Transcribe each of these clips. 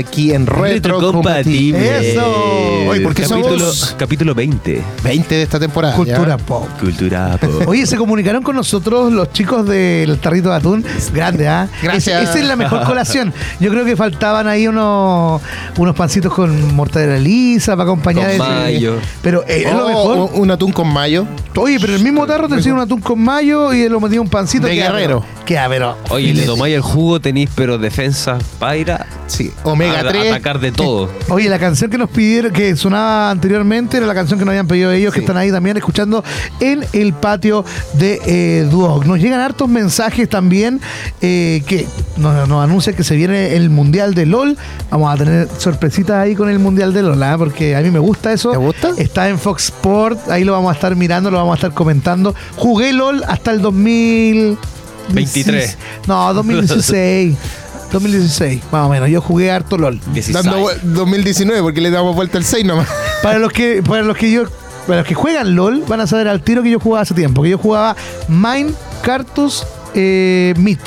aquí en Retro Compatible. Eso. Oye, ¿por qué capítulo, somos capítulo 20. 20 de esta temporada? Cultura ¿ya? pop. Cultura pop. Oye, se comunicaron con nosotros los chicos del tarrito de atún. Grande, ¿ah? Gracias. Es- Esa es la mejor colación. Yo creo que faltaban ahí unos, unos pancitos con mortadela lisa para acompañar Con ese- mayo. Pero eh, es lo Oh, mejor. un, un atún con mayo. Oye, pero el mismo tarro te hacía un atún con mayo y lo metía un pancito. De guerrero. Queda, pero. Oye, le tomáis el jugo, tenéis pero defensa, paira, Sí. Omega a- 3. atacar de todo. Oye, la canción que nos pidieron, que sonaba anteriormente, era la canción que nos habían pedido ellos, que están ahí también escuchando en el patio de eh, Duoc. Nos llegan hartos mensajes también eh, que nos, nos anuncian que se viene el Mundial de LOL. Vamos a tener sorpresitas ahí con el Mundial de LOL, ¿ah? porque a mí me gusta eso. ¿Te gusta? Está en Fox Sport, ahí lo vamos a estar mirando, lo vamos a estar comentando. Jugué LOL hasta el 2000... 23. No, 2016. 2016, más o menos. Yo jugué harto LOL. 16. Dando vu- 2019, porque le damos vuelta al 6 nomás. Para los que, para los que yo, para los que juegan LOL, van a saber al tiro que yo jugaba hace tiempo. Que yo jugaba Mine, Cartus, eh, Meat.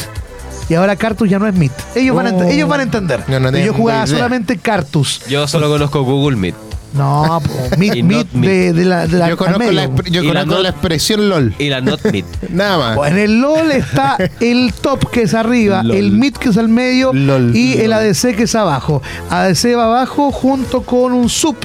Y ahora Cartus ya no es Meat. Ellos, van, a, Oh. ellos van a entender. No, no yo jugaba solamente Cartus. Yo solo conozco Google Meet. No, po, Meat, Meat Meat. de, de la, de la yo conozco, la, expre- yo Y la conozco not- la expresión LOL. Y la Not Meet. Nada más. Pues en el LOL está el top que es arriba, LOL. el mid que es al medio LOL. y el LOL. ADC que es abajo. ADC va abajo junto con un sub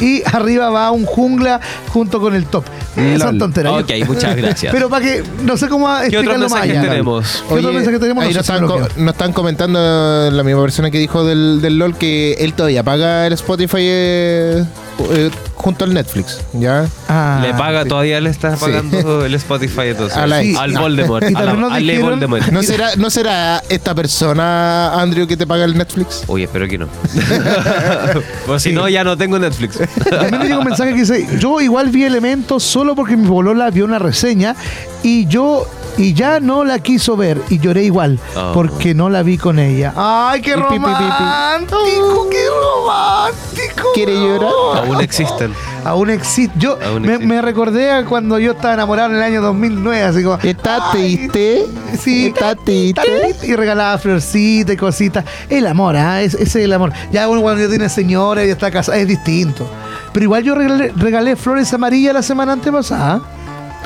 y arriba va un jungla junto con el top. Son LOL. tonteras. Ok, muchas gracias. Pero para que, no sé cómo ¿Qué otros explicarlo más mensajes allá. tenemos? ¿Qué otro mensaje tenemos? ahí No nos, si están, me lo co- nos están comentando la misma persona que dijo del, del LOL que él todavía paga el Spotify eh, eh, junto al Netflix, ¿ya? Ah, le paga, todavía le está Sí. pagando el Spotify entonces. A la al Sí. Voldemort. Y a la- nos al dijeron- Voldemort. ¿No será, ¿No será esta persona, Andrew, que te paga el Netflix? Oye, espero que no. pues si no, ya no tengo Netflix. También me llegó un mensaje que dice, yo igual vi Elementos solo porque mi bolola vio una reseña y yo y ya no la quiso ver y lloré igual Oh. porque no la vi con ella. ¡Ay, qué romántico! ¡Qué romántico! ¿Quiere llorar? Aún existen. Aún existe. Yo Aún me, recordé a cuando yo estaba enamorado en el año 2009, así como... ¿Está "Ay, triste? Sí, ¿Está triste? y regalaba florcitas y cositas. El amor, ¿ah? Es- ese es el amor. Ya uno cuando ya tiene señora y está casada es distinto. Pero igual yo regalé, regalé flores amarillas la semana antepasada,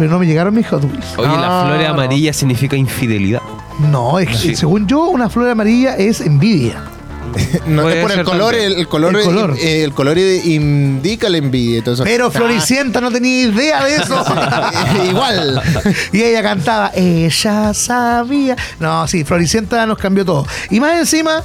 pero no me llegaron mis Hot Wheels. Oye, la Ah, flor no. amarilla significa infidelidad. No, es que Sí. según yo, una flor amarilla es envidia. No, Puede es por el ser color, también. el, el color, El color. eh, el color indica la envidia. Entonces, Pero Ah, Floricienta no tenía idea de eso. igual. y ella cantaba, ella sabía. No, sí, Floricienta nos cambió todo. Y más encima,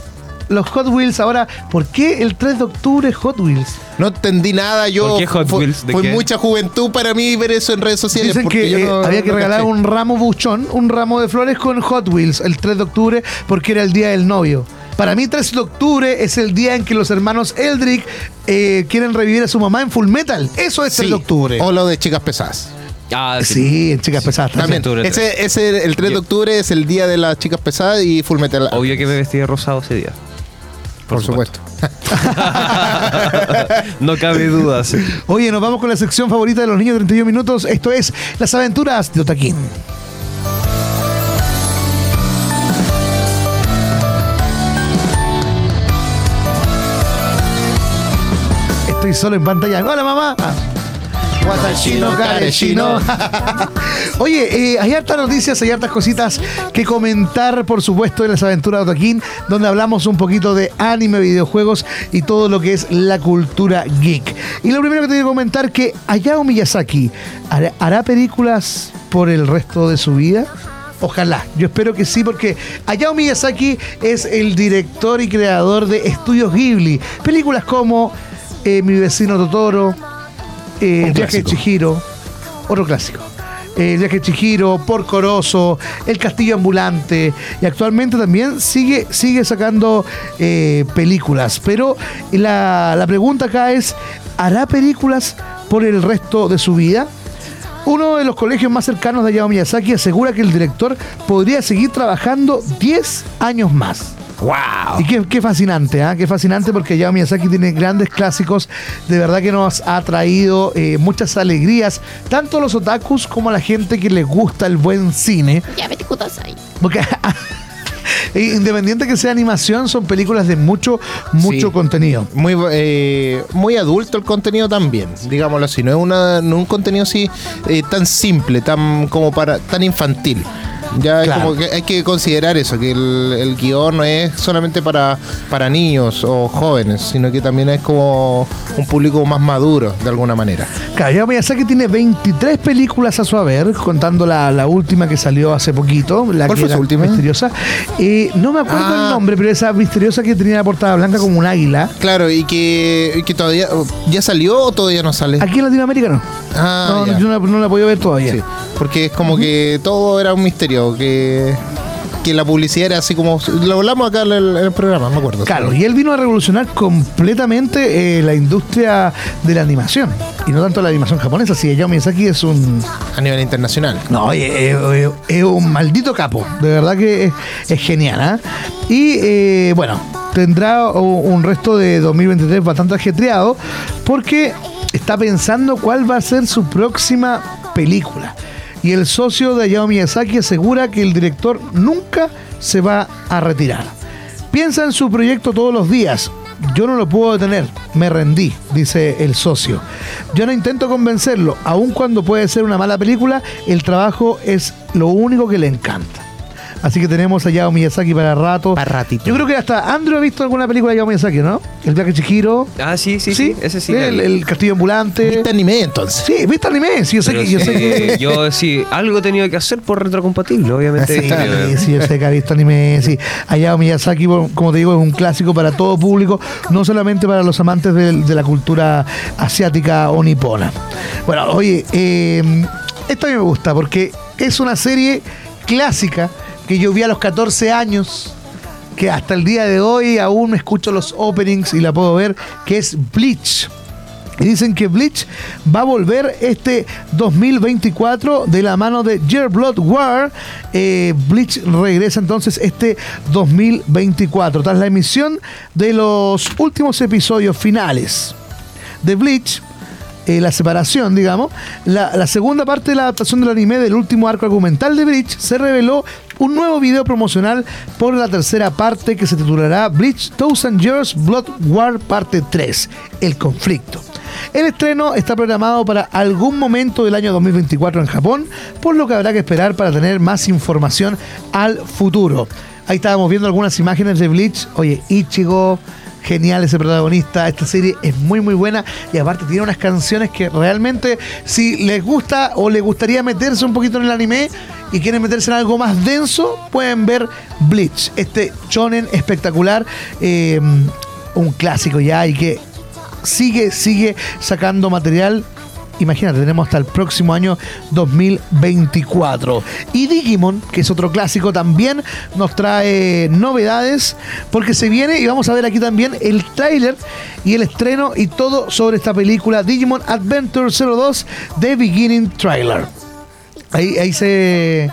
los Hot Wheels ahora, ¿por qué el 3 de octubre Hot Wheels? No entendí nada. Yo ¿Por qué Hot fue, Wheels? ¿De fue qué? mucha juventud para mí ver eso en redes sociales. Dicen porque que yo eh, no- había que no regalar caché. un ramo buchón, un ramo de flores con Hot Wheels el 3 de octubre porque era el día del novio. Para mí 3 de octubre es el día en que los hermanos Eldrick eh, quieren revivir a su mamá en Full Metal. Eso es 3 Sí, de octubre. O lo de chicas pesadas. Ah, Sí, en chicas pesadas. También. octubre Ese, ese, el 3 de octubre es el día de las chicas pesadas y Full Metal. Obvio que me vestí de rosado ese día. Por supuesto. no cabe duda. sí. Oye, nos vamos con la sección favorita de los niños de 31 minutos. Esto es Las aventuras de Otaquín. Estoy solo en pantalla. Hola, mamá. Ah. Oye, eh, hay hartas noticias, hay hartas cositas que comentar, por supuesto, de las aventuras de Otaquín, donde hablamos un poquito de anime, videojuegos y todo lo que es la cultura geek. Y lo primero que te quiero comentar que Hayao Miyazaki hará, hará películas por el resto de su vida. Ojalá, yo espero que sí, porque Hayao Miyazaki es el director y creador de Estudios Ghibli. Películas como eh, Mi vecino Totoro, eh, viaje de. Chihiro, otro clásico. Eh, El viaje de Chihiro, Porco Rosso, El castillo ambulante y actualmente también sigue, sigue sacando eh, películas. Pero la, la pregunta acá es, ¿hará películas por el resto de su vida? Uno de los colegios más cercanos de Hayao Miyazaki asegura que el director podría seguir trabajando 10 años más. ¡Wow! Y qué, qué fascinante, ¿ah? Qué fascinante porque Hayao Miyazaki tiene grandes clásicos. De verdad que nos ha traído eh, muchas alegrías, tanto a los otakus como a la gente que les gusta el buen cine. Ya vete Kudasai. Porque E independiente que sea animación, son películas de mucho, mucho Sí. contenido. Muy, eh, muy adulto el contenido también, digámoslo así. No es, una, no un contenido así eh, tan simple, tan como para tan infantil. Ya es como que hay que considerar eso, que el, el guion no es solamente para, para niños o jóvenes, sino que también es como un público más maduro, de alguna manera. Claro, Hayao Miyazaki tiene 23 películas a su haber, contando la, la última que salió hace poquito. La ¿Cuál que fue su era última? Misteriosa. Eh, no me acuerdo Ah. el nombre, pero esa misteriosa que tenía la portada blanca como un águila. Claro, y que, y que todavía. ¿Ya salió o todavía no sale? Aquí en Latinoamérica no. Ah, no, ya. yo no, no la he podido ver todavía. Sí, porque es como que todo era un misterio, que, que la publicidad era así como... Lo hablamos acá en el, en el programa, me acuerdo. Claro, y él vino a revolucionar completamente eh, la industria de la animación. Y no tanto la animación japonesa, si Hayao Miyazaki es un... A nivel internacional. No, es, es- es un maldito capo. De verdad que es, es genial. ¿ah? Y eh, bueno, tendrá un un resto de 2023 bastante ajetreado porque está pensando cuál va a ser su próxima película. Y el socio de Hayao Miyazaki asegura que el director nunca se va a retirar. Piensa en su proyecto todos los días. Yo no lo puedo detener, me rendí, dice el socio. Yo no intento convencerlo, aun cuando puede ser una mala película, el trabajo es lo único que le encanta. Así que tenemos a Hayao Miyazaki para rato. Para ratito. Yo creo que hasta Andrew ha visto alguna película de Hayao Miyazaki, ¿no? El viaje Chihiro. Ah, sí, sí, sí, ese sí. El, el castillo ambulante. ¿Viste anime entonces? Sí, ¿viste anime? Sí, yo sé Pero que... Yo sé sí, que... yo sí, algo he tenido que hacer por retrocompatible, obviamente. Sí, Eh, sí, yo sé que ha visto anime, sí. Hayao Miyazaki, como te digo, es un clásico para todo público, no solamente para los amantes de, de la cultura asiática o nipona. Bueno, oye, eh, esto a mí me gusta porque es una serie clásica que yo vi a los 14 años, que hasta el día de hoy aún escucho los openings y la puedo ver, que es Bleach. Y dicen que Bleach va a volver este 2024 de la mano de Year Blood War. Eh, Bleach regresa entonces este 2024 tras la emisión de los últimos episodios finales de Bleach. Eh, la separación, digamos, la, la segunda parte de la adaptación del anime del último arco argumental de Bleach se reveló un nuevo video promocional por la tercera parte que se titulará Bleach Thousand Years Blood War Parte 3, El conflicto. El estreno está programado para algún momento del año 2024 en Japón, por lo que habrá que esperar para tener más información al futuro. Ahí estábamos viendo algunas imágenes de Bleach. Oye, Ichigo, genial ese protagonista. Esta serie es muy muy buena y aparte tiene unas canciones que realmente si les gusta o les gustaría meterse un poquito en el anime y quieren meterse en algo más denso, pueden ver Bleach, este shonen espectacular, eh, un clásico ya y que sigue sigue sacando material Imagínate, tenemos hasta el próximo año 2024. Y Digimon, que es otro clásico, también nos trae novedades porque se viene y vamos a ver aquí también el tráiler y el estreno y todo sobre esta película Digimon Adventure 02 The Beginning Trailer. Ahí, ahí se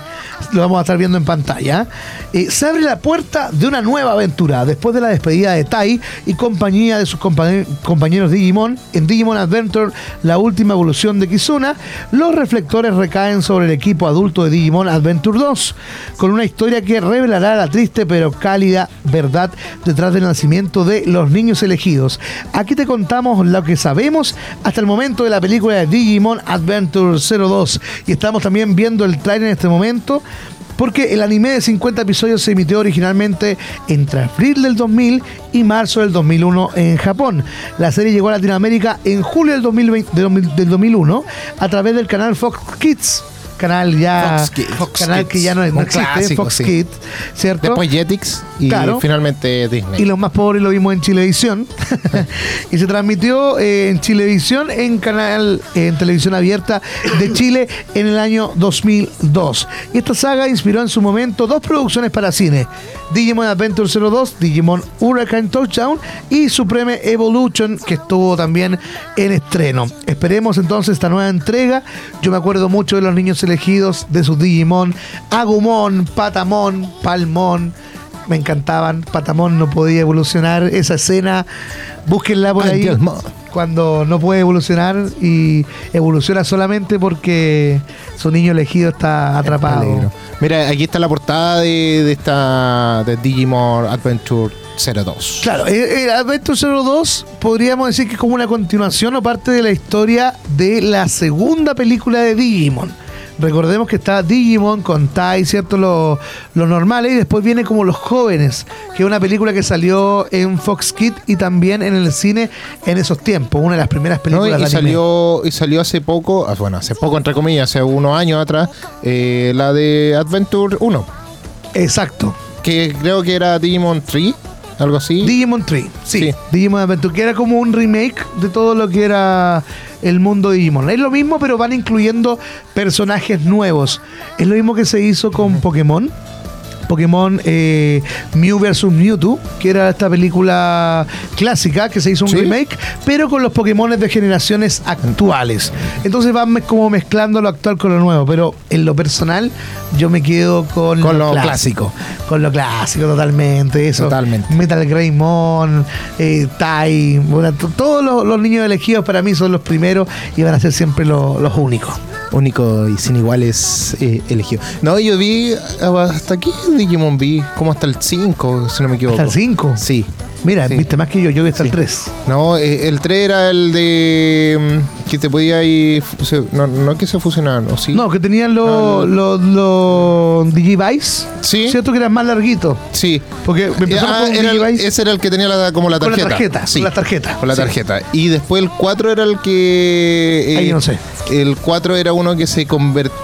lo vamos a estar viendo en pantalla. Eh, se abre la puerta de una nueva aventura después de la despedida de Tai y compañía de sus compañe- compañeros Digimon en Digimon Adventure, la última evolución de Kizuna. Los reflectores recaen sobre el equipo adulto de Digimon Adventure 2, con una historia que revelará la triste pero cálida verdad detrás del nacimiento de los niños elegidos. Aquí te contamos lo que sabemos hasta el momento de la película de Digimon Adventure 02 y estamos también viendo el trailer en este momento porque el anime de 50 episodios se emitió originalmente entre abril del 2000 y marzo del 2001 en Japón. La serie llegó a Latinoamérica en julio del, 2020 del 2000 del 2001 a través del canal Fox Kids. Canal ya. Fox Ki- Fox canal Kids. que ya no, no Un existe, clásico, Fox sí. Kids, ¿cierto? Después Jetix y Claro. finalmente Disney. Y los más pobres lo vimos en Chilevisión. y se transmitió eh, en Chilevisión en canal eh, en televisión abierta de Chile en el año 2002. Y esta saga inspiró en su momento dos producciones para cine: Digimon Adventure 02, Digimon Hurricane Touchdown y Supreme Evolution, que estuvo también en estreno. Esperemos entonces esta nueva entrega. Yo me acuerdo mucho de los niños elegidos, de sus Digimon, Agumon, Patamon, Palmon me encantaban. Patamón no podía evolucionar. Esa escena, búsquenla por Ay, ahí. Dios cuando no puede evolucionar y evoluciona solamente porque su niño elegido está atrapado. Mira, aquí está la portada de, de esta de Digimon Adventure 02. Claro, eh, eh, Adventure 02 podríamos decir que es como una continuación o parte de la historia de la segunda película de Digimon. Recordemos que está Digimon con Tai, ¿cierto? Lo, lo normales y después viene como Los Jóvenes, que es una película que salió en Fox Kids y también en el cine en esos tiempos, una de las primeras No, películas y, de anime. salió, y salió hace poco, ah, bueno, hace poco entre comillas, hace unos años atrás, eh, la de Adventure 1, Exacto. que creo que era Digimon 3, algo así. Digimon 3, sí. Sí. Digimon Adventure, que era como un remake de todo lo que era el mundo de Digimon. Es lo mismo, pero van incluyendo personajes nuevos. Es lo mismo que se hizo con Pokémon. Pokémon eh, Mew vs Mewtwo, que era esta película clásica que se hizo un Sí. remake, pero con los Pokémon de generaciones actuales. Entonces van como mezclando lo actual con lo nuevo, pero en lo personal yo me quedo con, Con lo clásico. Con lo clásico totalmente, eso. Totalmente. Metal Greymon, eh, Tai, bueno, todos los, los niños elegidos para mí son los primeros y van a ser siempre lo- los únicos. Único y sin iguales eh, elegido. No, yo vi ah, hasta aquí Digimon vi, como hasta el 5, si no me equivoco. Hasta el 5. Sí. Mira, Sí. viste más que yo, yo vi hasta el Sí. 3. No, eh, el 3 era el de mm, que te podía ir, no, no que se fusionaban, ¿o sí? No, que tenían No, los los Digivice, Sí. ¿cierto? Que eran más larguitos. Sí. Porque empezamos Ah, con era el- ese era el que tenía la- como la con la tarjeta. tarjeta. Sí. Con la tarjeta. Con la Sí. tarjeta. Y después el 4 era el que. eh, Ahí no sé. El 4 era uno que se convertía.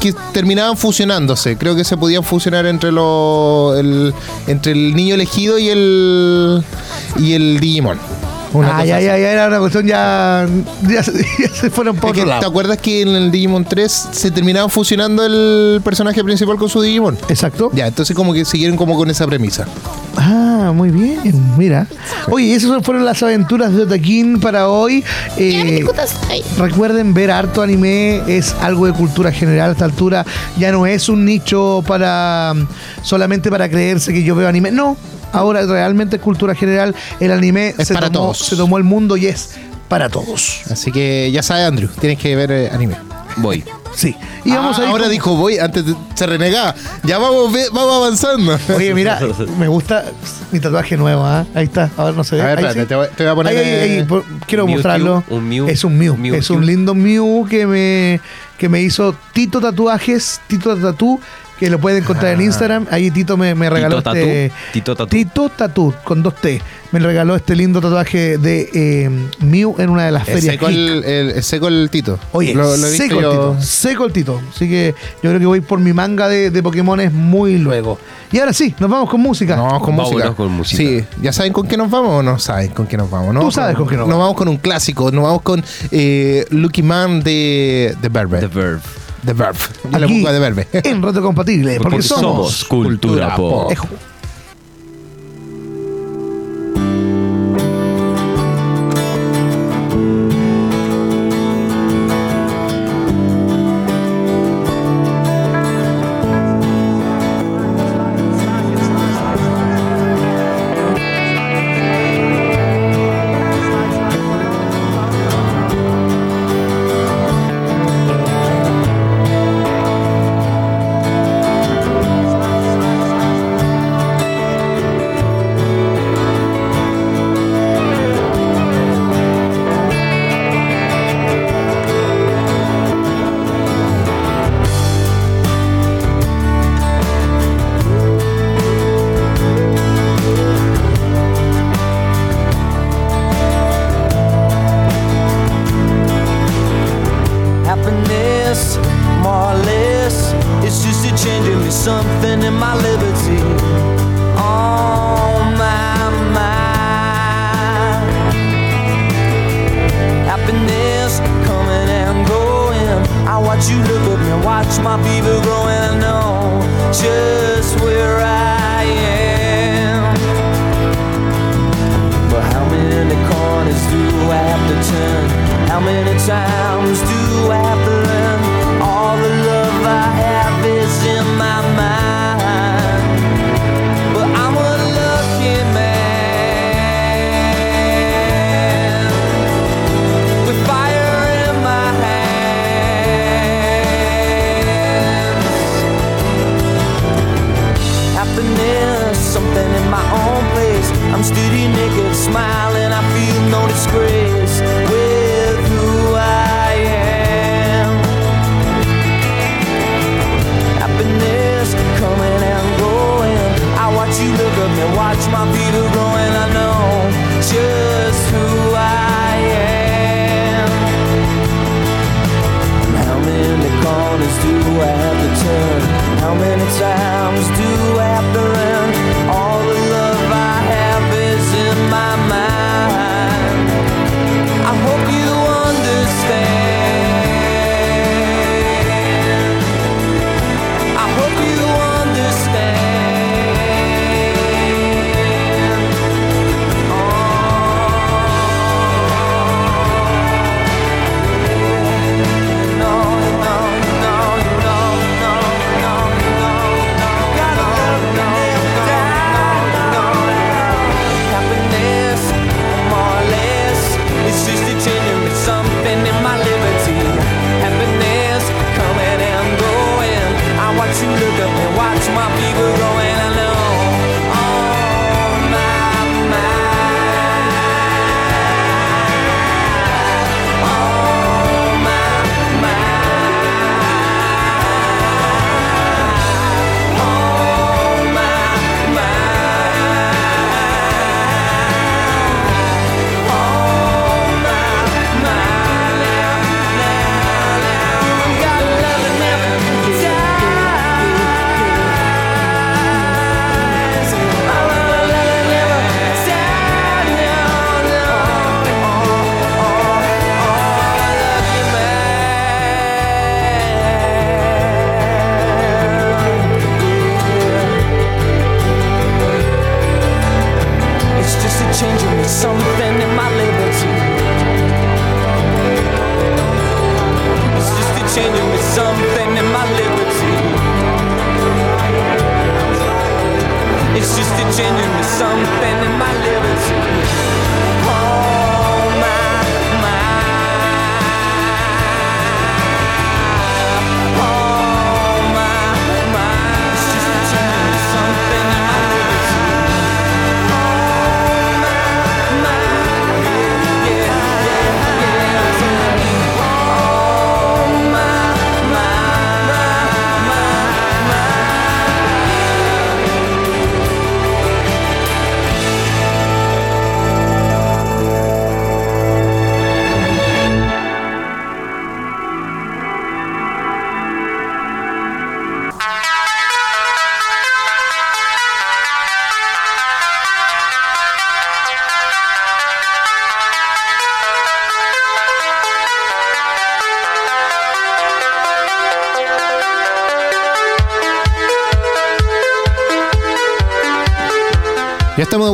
Que terminaban fusionándose. Creo que se podían fusionar entre los. El, entre el niño elegido y el. Y el Digimon. Una Ah, ya, ya, ya era una cuestión ya. Ya, se- ya se fueron por otro ¿Te lado. acuerdas que en el Digimon 3 se terminaba fusionando el personaje principal con su Digimon? Exacto. Ya, entonces como que siguieron como con esa premisa. Ah, muy bien, mira. Oye, esas fueron las aventuras de Otaquín para hoy. Eh, recuerden ver harto anime, es algo de cultura general a esta altura. Ya no es un nicho para solamente para creerse que yo veo anime. No, ahora realmente es cultura general. El anime Es se, para tomó, todos. se tomó el mundo y es para todos. Así que ya sabes, Andrew, tienes que ver eh, anime. Voy. Sí. Y vamos Ah, a ir ahora con- dijo voy, antes de- se renegaba. Ya vamos, vamos avanzando. Oye, mira, me gusta mi tatuaje nuevo, ¿ah? Ahí está, a ver, no ve. A ver, espérate, sí. te voy, te voy a poner. Ahí, ahí, ahí, por- quiero mostrarlo. un Mew. es un Mew. Es un lindo Mew que me, que me hizo Tito Tatuajes, Tito Tatú, que lo pueden encontrar en Ah. Instagram. Ahí Tito me, me regaló Tito este. Tatú. Tito Tatú. Tito Tatú, con dos T. Me regaló este lindo tatuaje de eh, Mew en una de las es ferias. seco Geek. el, el- es seco el Tito. Oye, Lo- lo seco yo- el Tito, seco el Tito. Así que yo creo que voy por mi manga de, de Pokémones muy luego. Y ahora sí, nos vamos con música. Nos vamos con Vámonos música. con música. Sí, ¿ya saben con qué nos vamos o no saben con qué nos vamos? ¿no? Tú sabes con qué nos Nos vamos. vamos con un clásico, nos vamos con eh, Lucky Man de, de Verve. The Verve. The Verve. Le Aquí, pongo de Verve. en Reto Compatible, porque, Porque somos, somos cultura pop. Ejo.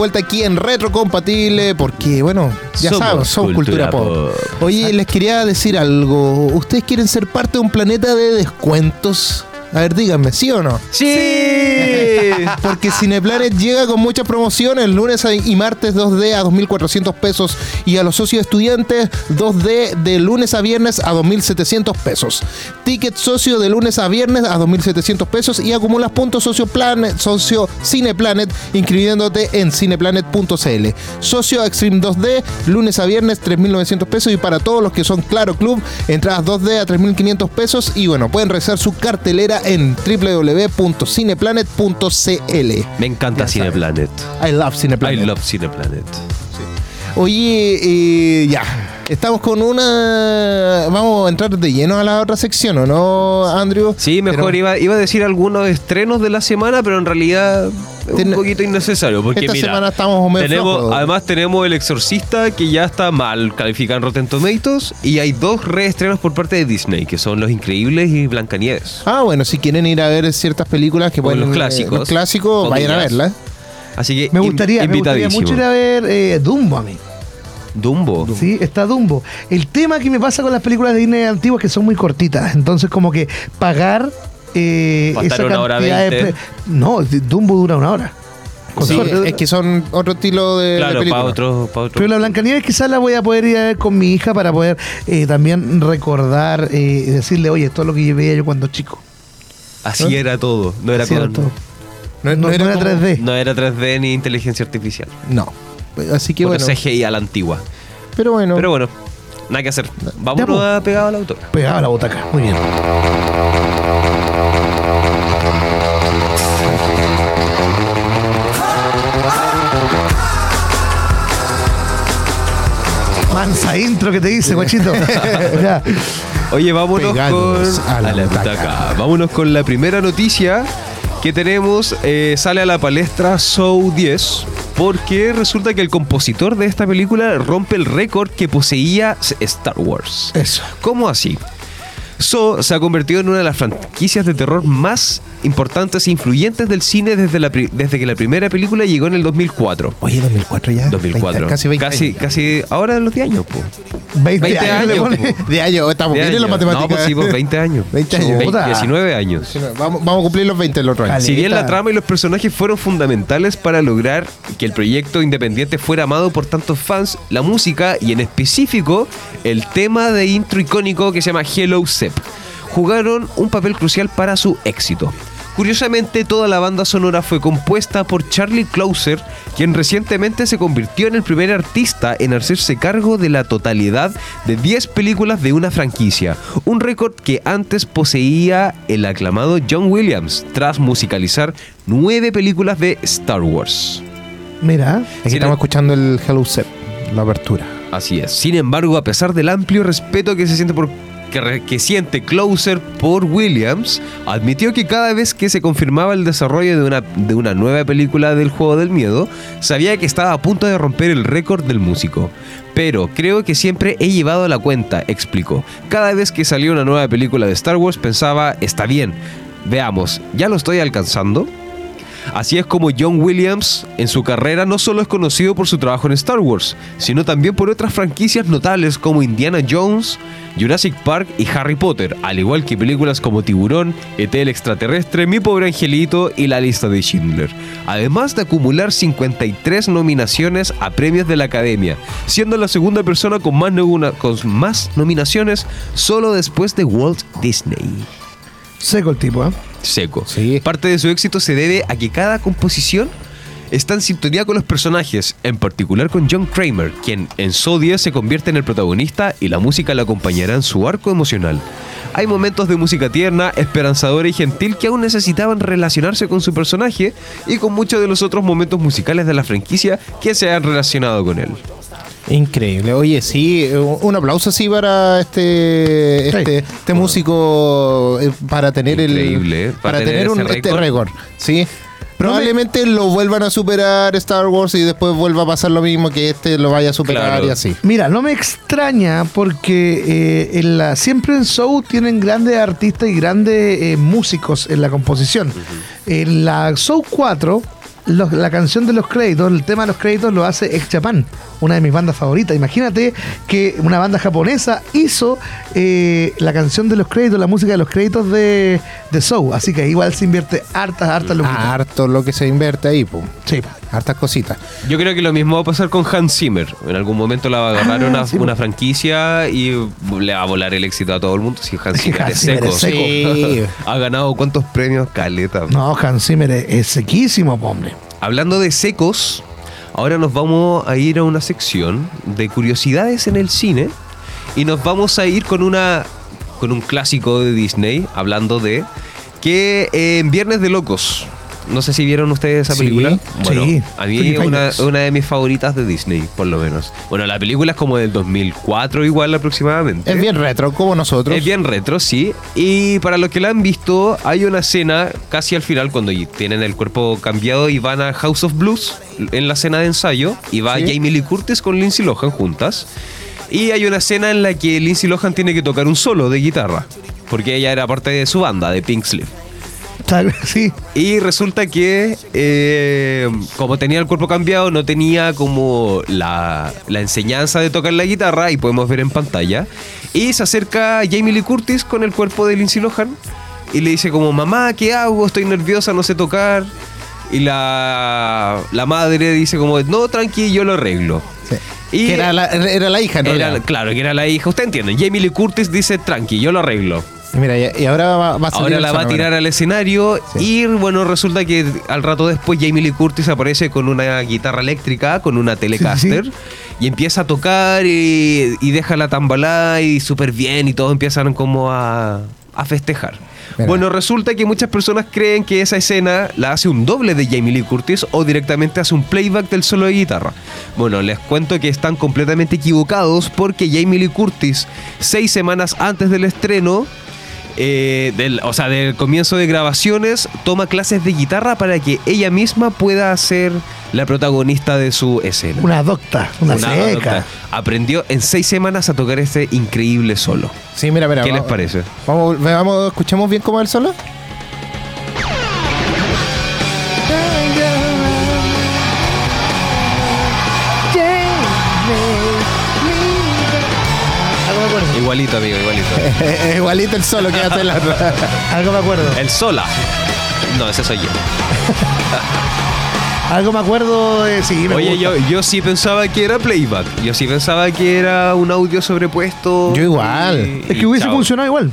Vuelta aquí en Retrocompatible porque, bueno, ya Somos saben, son cultura, cultura pop. pop. Oye, les quería decir algo. ¿Ustedes quieren ser parte de un planeta de descuentos? A ver, díganme, ¿sí o no? ¡Sí! Porque Cineplanet llega con muchas promociones, lunes y martes 2D a 2.400 pesos y a los socios estudiantes 2D de lunes a viernes a 2.700 pesos. Ticket socio de lunes a viernes a 2.700 pesos y acumulas puntos socio, Planet, socio Cineplanet inscribiéndote en cineplanet.cl. Socio Extreme 2D, lunes a viernes 3.900 pesos y para todos los que son Claro Club, entradas 2D a 3.500 pesos y bueno, pueden revisar su cartelera en www.cineplanet.cl. Me encanta Cineplanet. I love Cineplanet. I love Cineplanet. Oye, eh, ya. Estamos con una. Vamos a entrar de lleno a la otra sección, ¿o no, Andrew? Sí, mejor Pero iba, iba a decir algunos estrenos de la semana, pero en realidad es Ten- un poquito innecesario. Porque Esta mira, semana estamos medio tenemos, flojos. además tenemos El Exorcista, que ya está mal calificado en Rotten Tomatoes, y hay dos reestrenos por parte de Disney, que son Los Increíbles y Blancanieves. Ah, bueno, si quieren ir a ver ciertas películas que pueden. los eh, clásicos, los clásicos, vayan a verlas. Así que Me gustaría, me gustaría mucho ir a ver eh, Dumbo a mí. Dumbo. Sí, está Dumbo. El tema que me pasa con las películas de Disney antiguas es que son muy cortitas. Entonces, como que pagar eh, esa una hora cantidad de. No, Dumbo dura una hora. Sí, es que son otro estilo de, de Claro, película. para otro, pa' otro. Pero la Blancanieves quizás la voy a poder ir a ver con mi hija para poder eh, también recordar eh, y decirle, oye, esto es lo que veía yo cuando chico. Así era todo. No era, Cierto. con- No, No, no era como- 3D. no era 3D ni inteligencia artificial. No. Así que bueno. CGI a la antigua. Pero bueno. Pero bueno, nada que hacer. Vámonos po. a pegado al autor. Pegaba la botaca. Muy bien. Mansa intro que te dice, guachito. Ya. Oye, vámonos Pegados con a la butaca. butaca. Vámonos con la primera noticia que tenemos. eh, sale a la palestra Show 10 porque resulta que el compositor de esta película rompe el récord que poseía Star Wars. Eso. ¿Cómo así? So se ha convertido en una de las franquicias de terror más importantes e influyentes del cine desde, la desde que la primera película llegó en el 2004. Oye, 2004 ya. 2004. 20, casi 20 Casi, años. casi ahora de los 10 años, po. 20, 20 años, años. De años, estamos 10 bien en la años. matemática. No, pues sí, pues 20 años. 20 años. Ve- Chuta. 19 años. Vamos, vamos a cumplir los 20 el otro año. Si bien la trama y los personajes fueron fundamentales para lograr que el proyecto independiente fuera amado por tantos fans, la música y en específico el tema de intro icónico que se llama Hello Jugaron un papel crucial para su éxito. Curiosamente, toda la banda sonora fue compuesta por Charlie Clouser, quien recientemente se convirtió en el primer artista en hacerse cargo de la totalidad de 10 películas de una franquicia, un récord que antes poseía el aclamado John Williams, tras musicalizar 9 películas de Star Wars. Mira. Aquí estamos le- escuchando el Hello Set, la apertura. Así es. Sin embargo, a pesar del amplio respeto que se siente por que, siente Closer por Williams, admitió que cada vez que se confirmaba el desarrollo de una, de una nueva película del juego del miedo, sabía que estaba a punto de romper el récord del músico. Pero creo que siempre he llevado la cuenta, explicó. Cada vez que salía una nueva película de Star Wars pensaba, está bien, veamos, ¿ya lo estoy alcanzando? Así es como John Williams en su carrera no solo es conocido por su trabajo en Star Wars, sino también por otras franquicias notables como Indiana Jones, Jurassic Park y Harry Potter, al igual que películas como Tiburón, ET el extraterrestre, Mi pobre angelito y La lista de Schindler. Además de acumular 53 nominaciones a premios de la Academia, siendo la segunda persona con más, con más nominaciones solo después de Walt Disney Seco el tipo, ¿eh? seco. Sí. Parte de su éxito se debe a que cada composición está en sintonía con los personajes, en particular con John Kramer, quien en 10 se convierte en el protagonista y la música le acompañará en su arco emocional. Hay momentos de música tierna, esperanzadora y gentil que aún necesitaban relacionarse con su personaje y con muchos de los otros momentos musicales de la franquicia que se han relacionado con él. Increíble. Oye, sí, un aplauso sí para este Sí. este, este músico eh, para tener Increíble, el ¿eh? para, Para tener, tener un ese este récord. récord, sí. Probablemente lo vuelvan a superar Star Wars y después vuelva a pasar lo mismo que este lo vaya a superar Claro. y así. Mira, no me extraña porque eh, en la, siempre en Show tienen grandes artistas y grandes eh, músicos en la composición. En la Show 4 los- la canción de los créditos, el tema de los créditos lo hace Ex Japan, una de mis bandas favoritas. Imagínate que una banda japonesa hizo eh, la canción de los créditos, la música de los créditos de, de Soul. Así que igual se invierte hartas, hartas. Ah, harto lo que se invierte ahí, pum. Sí. Hartas cositas. Yo creo que lo mismo va a pasar con Hans Zimmer. En algún momento la va a agarrar Ah, una, sí, una franquicia y le va a volar el éxito a todo el mundo. Si Hans Zimmer Hans es Zimmer seco. es seco. Sí. ha ganado cuántos premios, caleta. No, Hans Zimmer es, es sequísimo, hombre. Hablando de secos, ahora nos vamos a ir a una sección de curiosidades en el cine y nos vamos a ir con una con un clásico de Disney, hablando de que eh, en Viernes de Locos. No sé si vieron ustedes esa Sí, película. Bueno, sí. a mí Funny una, una de mis favoritas de Disney, por lo menos. Bueno, la película es como del 2004 igual aproximadamente. Es bien retro, como nosotros. Es bien retro, sí. Y para los que la han visto, hay una escena casi al final cuando tienen el cuerpo cambiado y van a House of Blues en la escena de ensayo y va Sí. Jamie Lee Curtis con Lindsay Lohan juntas. Y hay una escena en la que Lindsay Lohan tiene que tocar un solo de guitarra porque ella era parte de su banda, de Pink Slip. Tal- Sí. Y resulta que, eh, como tenía el cuerpo cambiado, no tenía como la, la enseñanza de tocar la guitarra, y podemos ver en pantalla. Y se acerca Jamie Lee Curtis con el cuerpo de Lindsay Lohan y le dice como, mamá, ¿qué hago? Estoy nerviosa, no sé tocar. Y la, la madre dice como, no, tranqui, yo lo arreglo. Sí. Y que era la, era la hija, era- realidad. claro, que era la hija. Usted entiende, Jamie Lee Curtis dice, tranqui, yo lo arreglo. Mira, y, ahora va, va a salir Ahora la va a tirar al escenario Sí. y bueno, resulta que al rato después Jamie Lee Curtis aparece con una guitarra eléctrica, con una Telecaster y empieza a tocar y, y deja la tambalada y súper bien y todos empiezan como a, a festejar. Mira. Bueno, resulta que muchas personas creen que esa escena la hace un doble de Jamie Lee Curtis o directamente hace un playback del solo de guitarra. Bueno, les cuento que están completamente equivocados porque Jamie Lee Curtis, seis semanas antes del estreno, eh, del, o sea, del comienzo de grabaciones, toma clases de guitarra para que ella misma pueda ser la protagonista de su escena. Una docta, una, Una seca. docta. Aprendió en seis semanas a tocar este increíble solo. Sí, mira, mira. ¿Qué les vamos- parece? Vamos, veamos, escuchemos bien cómo es el solo. Igualito, amigo, igualito. Igualito el solo que hace la. Algo me acuerdo. El sola. No, ese soy yo. Algo me acuerdo de. Sí, me Oye, gusta. yo, yo sí pensaba que era playback. Yo sí pensaba que era un audio sobrepuesto. Yo igual. y- Es y que hubiese chao. funcionado igual.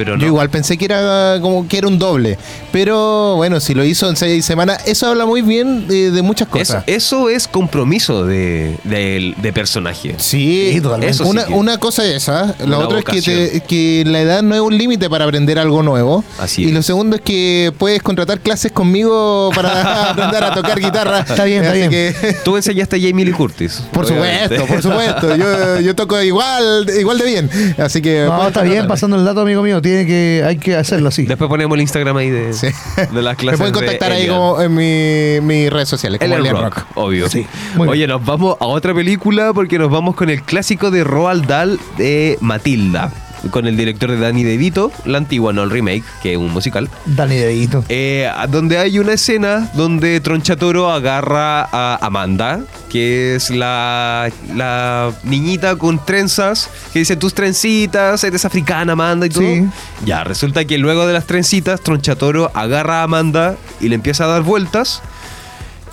Pero no. Yo igual pensé que era como que era un doble. Pero bueno, si lo hizo en seis semanas, eso habla muy bien de, de muchas cosas. eso es compromiso de, de, de personaje. Sí, Sí, totalmente. Sí una, una cosa es esa. La otra es que, te- que la edad no es un límite para aprender algo nuevo. Así y es. lo segundo es que puedes contratar clases conmigo para aprender a tocar guitarra. Está bien, está Así bien. que- Tú enseñaste a Jamie Lee Curtis. por obviamente. supuesto, por supuesto. Yo, yo toco igual, igual de bien. Así que. No, está bien, pasando el dato, amigo mío. Tiene que, hay que hacerlo así. Después ponemos el Instagram ahí de, Sí. de las Me clases. pueden de contactar ahí como en mi- mis redes sociales, como Elian rock, Rock. obvio. Sí, Oye, nos vamos a otra película porque nos vamos con el clásico de Roald Dahl de Matilda. Con el director de Danny DeVito, la antigua, no el remake, que es un musical. Dani Dedito. Eh, donde hay una escena donde Tronchatoro agarra a Amanda, que es la, la niñita con trenzas, que dice tus trencitas, eres africana Amanda y todo. Sí. Ya, resulta que luego de las trencitas, Tronchatoro agarra a Amanda y le empieza a dar vueltas.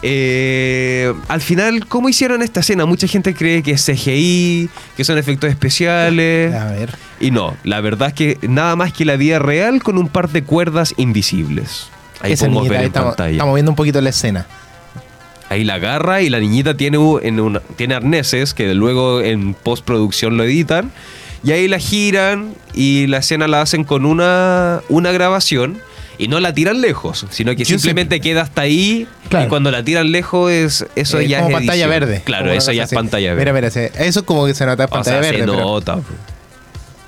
Eh, al final, ¿cómo hicieron esta escena? Mucha gente cree que es CGI, que son efectos especiales. A ver. Y no, la verdad es que nada más que la vida real con un par de cuerdas invisibles. Ahí Esa podemos niñita, ver en estamos, pantalla. estamos viendo un poquito la escena. Ahí la agarra y la niñita tiene, u- en una- tiene arneses que luego en postproducción lo editan. Y ahí la giran y la escena la hacen con una, una grabación. Y no la tiran lejos, sino que simplemente queda hasta ahí. Claro. Y cuando la tiran lejos, es, eso Eh, ya como es pantalla edición. verde. Claro, eso ya es pantalla verde. Mira, mira, se- eso es como que se nota en o pantalla sea, verde. se pero- nota.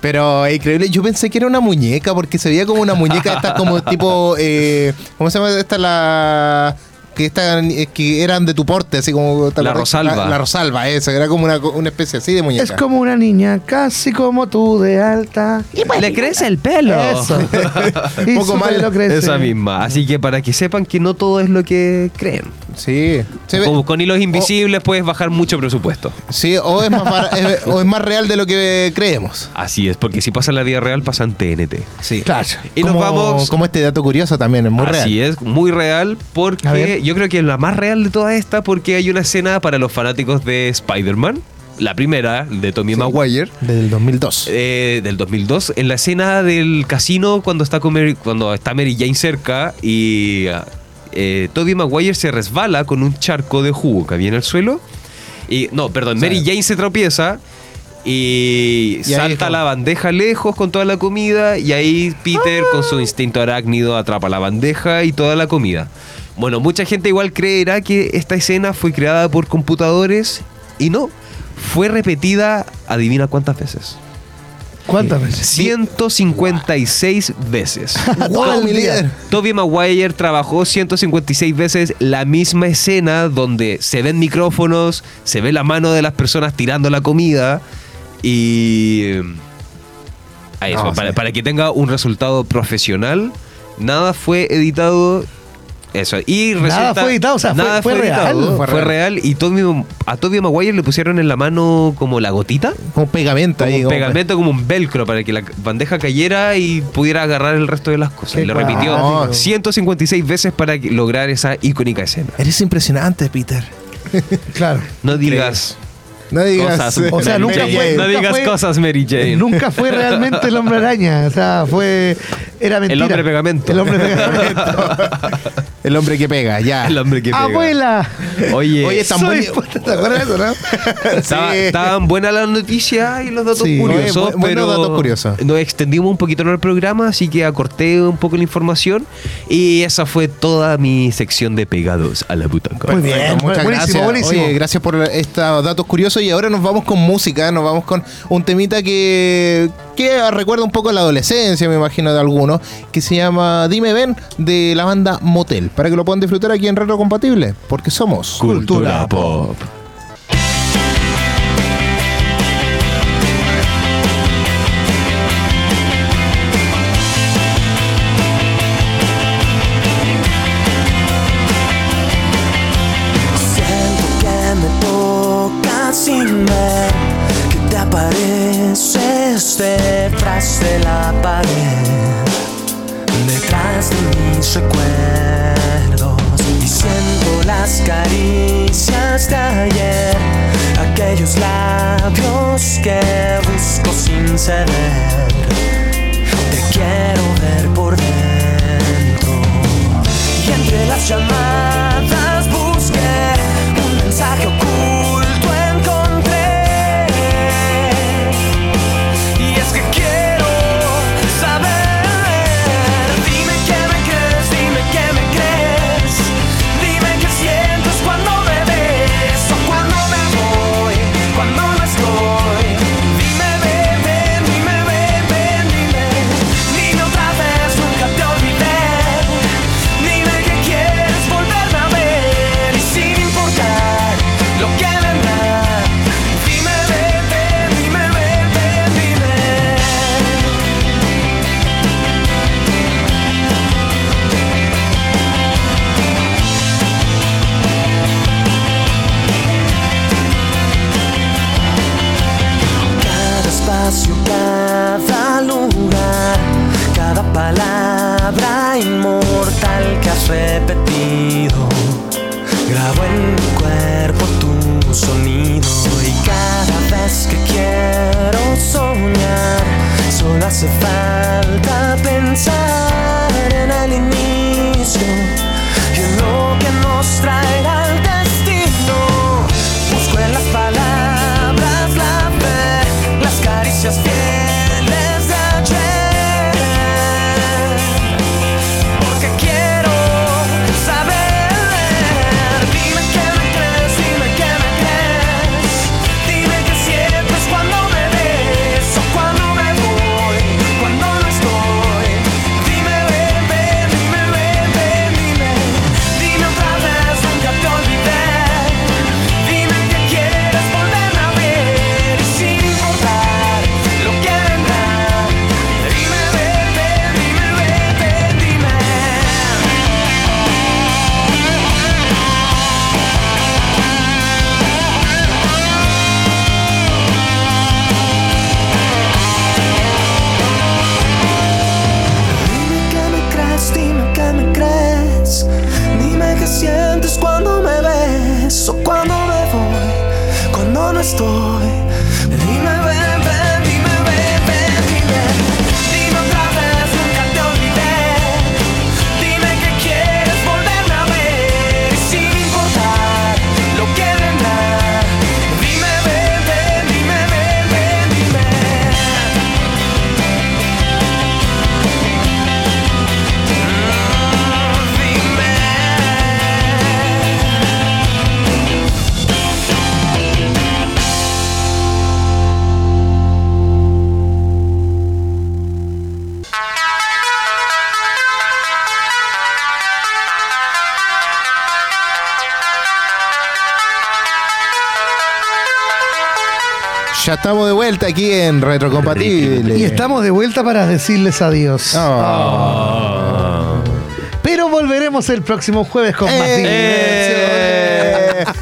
Pero es increíble, yo pensé que era una muñeca, porque se veía como una muñeca esta como tipo, eh, ¿cómo se llama esta la que esta, que eran de tu porte, así como ¿te La? Rosalba. La, la Rosalba, eso, era como una, una especie así de muñeca. Es como una niña, casi como tú de alta. Le crece el pelo. Eso. y Poco su mal. pelo crece. Esa misma. Así que para que sepan que no todo es lo que creen. Sí. Se con hilos invisibles puedes bajar mucho presupuesto. sí, o es, más bara- es- o es más real de lo que creemos. Así es, porque si pasa en la vida real, pasa en TNT. Sí. Claro. Y nos como, vamos. como este dato curioso también, es muy Así real. es, muy real, porque yo creo que es la más real de toda esta, porque hay una escena para los fanáticos de Spider-Man, la primera, de Tommy Sí. Maguire. Desde el 2002. eh, del 2002, en la escena del casino cuando está, con Mary, cuando está Mary Jane cerca y eh, Tobey Maguire se resbala con un charco de jugo que había en el suelo. Y, no, perdón, Mary Jane se tropieza y, salta la bandeja lejos con toda la comida y ahí Peter con su instinto arácnido atrapa la bandeja y toda la comida. Bueno, mucha gente igual creerá que esta escena fue creada por computadores y no, fue repetida, adivina cuántas veces. ¿Cuántas veces? 156 veces. ¡Wow, mi líder! Toby Maguire trabajó 156 veces la misma escena donde se ven micrófonos, se ve la mano de las personas tirando la comida y... a eso, No, para, sí. para que tenga un resultado profesional, nada fue editado. Eso, y Nada resulta- fue editado, o sea, fue- nada fue real. editado, Fue Fue, real. real. Y Toby- a Toby Maguire le pusieron en la mano como la gotita Como pegamento como ahí. un como- pegamento, como un velcro para que la bandeja cayera y pudiera agarrar el resto de las cosas. Qué Y lo repitió cuático. 156 veces para lograr esa icónica escena. Eres impresionante, Peter. Claro. No digas No digas. cosas. O sea, nunca fue- No digas fue- cosas, Mary Jane. Nunca fue realmente el hombre araña. O sea, fue. Era mentira. hombre pegamento. El hombre pegamento. El hombre que pega, ya. El hombre que pega. ¡Abuela! Oye, Oye, tan Soy- buen- ¿Te acuerdas de eso, no? Estaba- Sí. Estaban buenas las noticias y los datos Sí. curiosos, Oye, bu- buenos pero datos curiosos. nos extendimos un poquito en el programa, así que acorté un poco la información y esa fue toda mi sección de pegados a la butaca. Muy bien, muchas buenísimo, gracias. buenísimo. Oye, gracias por estos datos curiosos. Y ahora nos vamos con música, nos vamos con un temita que, que recuerda un poco la adolescencia, me imagino, de algunos, que se llama Dime Ven, de la banda Motel, para que lo puedan disfrutar aquí en Retro Compatible, porque somos Cultura pop. Apareces detrás de la pared, detrás de mis recuerdos. Y siento las caricias de ayer, aquellos labios que busco sin ceder. Te quiero ver por dentro. Y entre las llamadas cada lugar, cada palabra inmortal que has repetido. Grabo en mi cuerpo tu sonido y cada vez que quiero soñar, solo hace falta pensar en el inicio y en lo que nos traerá cuando Ya estamos de vuelta aquí en Retrocompatible. Y estamos de vuelta para decirles adiós. Oh. Pero volveremos el próximo jueves con más. Eh,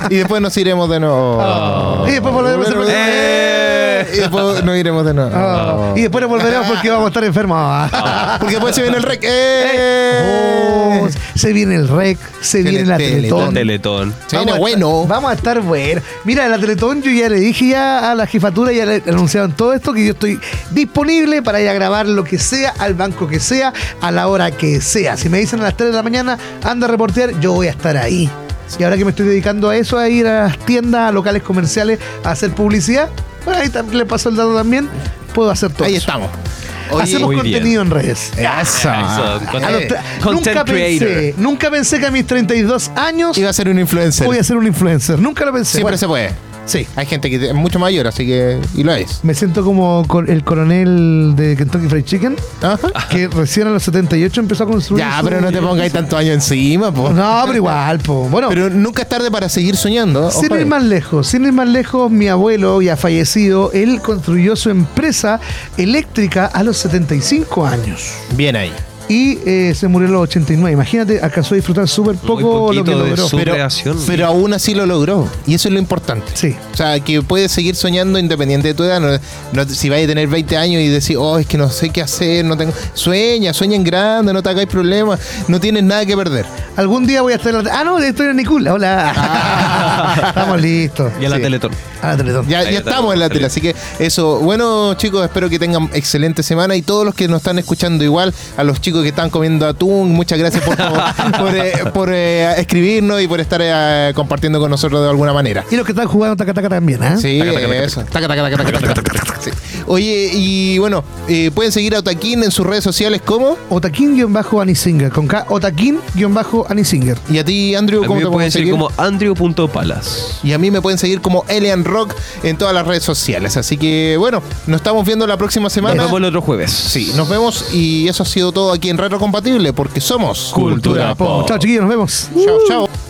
y después nos iremos de nuevo. Y después volveremos el próximo Eh, y después nos iremos de nuevo. Ah, Y después nos volveremos porque vamos a estar enfermos. Porque después se viene el rec. Eh. Oh, se viene el rec, se viene la Teletón. Teletón. Se viene bueno. vamos a estar bueno. Mira, la Teletón yo ya le dije ya a la jefatura, ya le anunciaron todo esto, que yo estoy disponible para ir a grabar lo que sea, al banco que sea, a la hora que sea. Si me dicen a las 3 de la mañana, anda a reportear, yo voy a estar ahí. Y ahora que me estoy dedicando a eso, a ir a las tiendas, a locales comerciales, a hacer publicidad, ahí también le paso el dato también, puedo hacer todo Ahí eso. estamos. Oye, Hacemos bien. contenido en redes. Eso. Eso, A los content- tra- Content nunca pensé, creator. nunca pensé que a mis 32 años Iba a ser un influencer. voy a ser un influencer. Nunca lo pensé. Siempre Bueno, se puede. Sí. Hay gente que es mucho mayor, así que. Y lo es. Me siento como el coronel de Kentucky Fried Chicken, Ajá. que recién a los 78 empezó a construir. Ya, su- pero no te pongas tantos años encima, po. No, pero igual, po. Bueno, Pero nunca es tarde para seguir soñando. sin ojo ir más lejos, sin ir más lejos, mi abuelo ya fallecido, él construyó su empresa eléctrica a los 75 años. Bien ahí. Y eh, se murió a los 89. Imagínate, alcanzó a disfrutar súper poco lo que logró. Pero, creación. pero aún así lo logró. Y eso es lo importante. Sí. O sea, que puedes seguir soñando independiente de tu edad. No- no- si vais a tener 20 años y decir, oh, es que no sé qué hacer, no tengo. Sueña, sueña en grande, no te hagáis problemas. No tienes nada que perder. Algún día voy a estar en la... Ah, no, estoy en Nicula. Hola. Estamos listos. Y a la Sí. Teletón. A la Teletón. Ya, ya está, estamos en la tele, así que eso. Bueno, chicos, espero que tengan excelente semana y todos los que nos están escuchando igual, a los chicos que están comiendo atún, muchas gracias por, por, eh, por, eh, escribirnos y por estar eh, compartiendo con nosotros de alguna manera. Y los que están jugando taca taca también, ¿eh? Sí, Taca, taca, taca, eso. Taca, taca, taca, taca, taca, taca. Sí. Oye, y bueno, eh, pueden seguir a Otaquín en sus redes sociales como. Otaquín-Anisinger, con K, Otaquín-Anisinger. Y a ti, Andrew, A ¿cómo mí te me pueden pueden seguir como Andrew.palas. Y a mí me pueden seguir como Elian Rock en todas las redes sociales. Así que bueno, nos estamos viendo la próxima Nos semana. vemos el otro jueves. Sí, nos vemos y eso ha sido todo aquí en Retro Compatible porque somos Cultura Pop. Chao, chiquillos, nos vemos. Chao, chao.